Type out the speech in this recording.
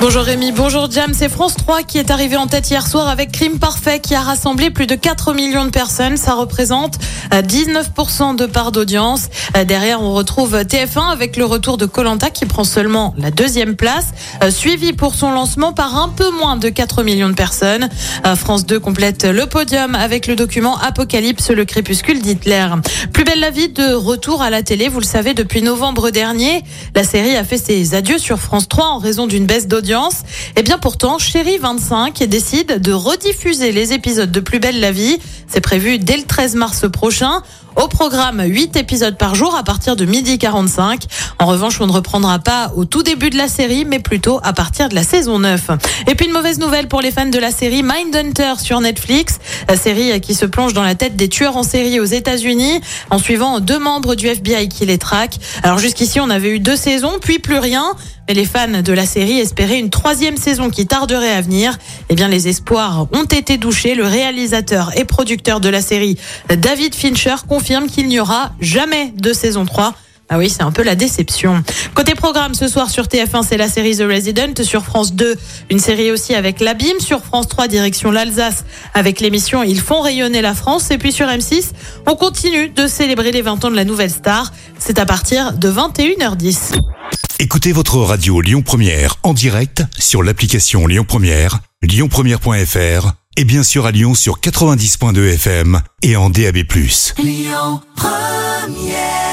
Bonjour Rémi, bonjour Jam, c'est France 3 qui est arrivé en tête hier soir avec Crime Parfait qui a rassemblé plus de 4 millions de personnes. Ça représente euh, 19% de part d'audience. Euh, Derrière, on retrouve TF1 avec le retour de Colanta qui prend seulement la deuxième place, euh, suivi pour son lancement par un peu moins de 4 millions de personnes. Euh, France 2 complète le podium avec le document Apocalypse, le crépuscule d'Hitler. Plus belle la vie de retour à la télé, vous le savez, depuis novembre dernier. La série a fait ses adieux sur France 3 en raison d'une baisse d'audience. Et bien pourtant, Chérie 25 décide de rediffuser les épisodes de Plus belle la vie. C'est prévu dès le 13 mars prochain. Au programme, 8 épisodes par jour à partir de midi 45. En revanche, on ne reprendra pas au tout début de la série, mais plutôt à partir de la saison 9. Et puis une mauvaise nouvelle pour les fans de la série Mindhunter sur Netflix. La série qui se plonge dans la tête des tueurs en série aux États-Unis en suivant deux membres du FBI qui les traquent. Alors jusqu'ici, on avait eu deux saisons, puis plus rien. Mais les fans de la série espéraient une troisième saison qui tarderait à venir. Eh bien, les espoirs ont été douchés. Le réalisateur et producteur de la série, David Fincher, confirme qu'il n'y aura jamais de saison 3. Ah oui, c'est un peu la déception. Côté programme, ce soir sur TF1, c'est la série The Resident. Sur France 2, une série aussi avec l'Abîme. Sur France 3, direction l'Alsace, avec l'émission Ils font rayonner la France. Et puis sur M6, on continue de célébrer les 20 ans de la nouvelle star. C'est à partir de 21h10. Écoutez votre radio Lyon Première en direct sur l'application Lyon Première, lyonpremière.fr et bien sûr à Lyon sur 90.2 FM et en DAB+. Lyon Première